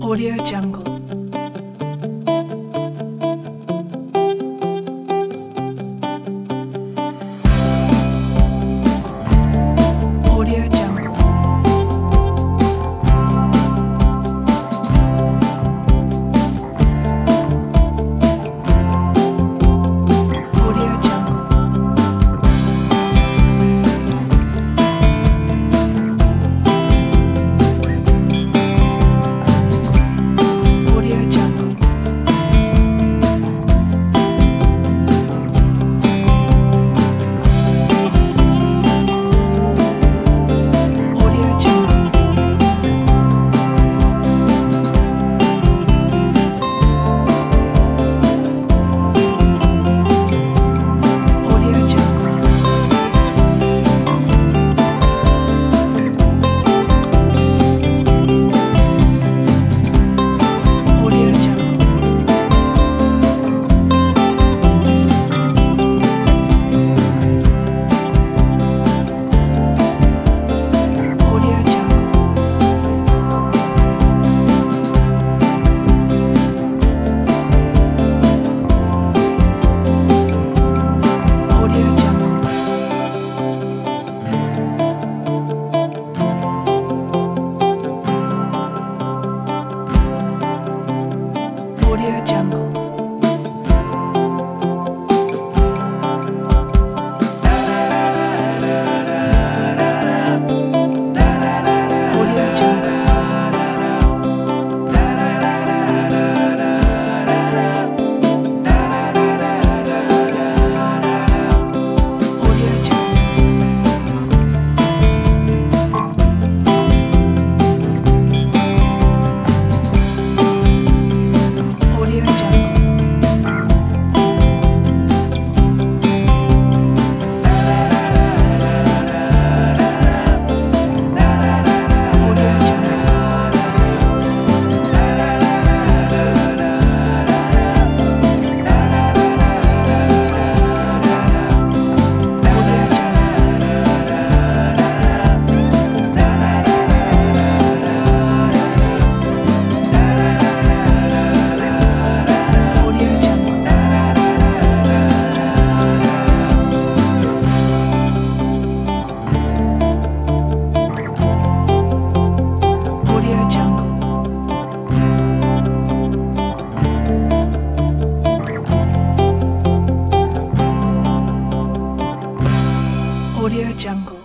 Audio Jungle. Audio Jungle.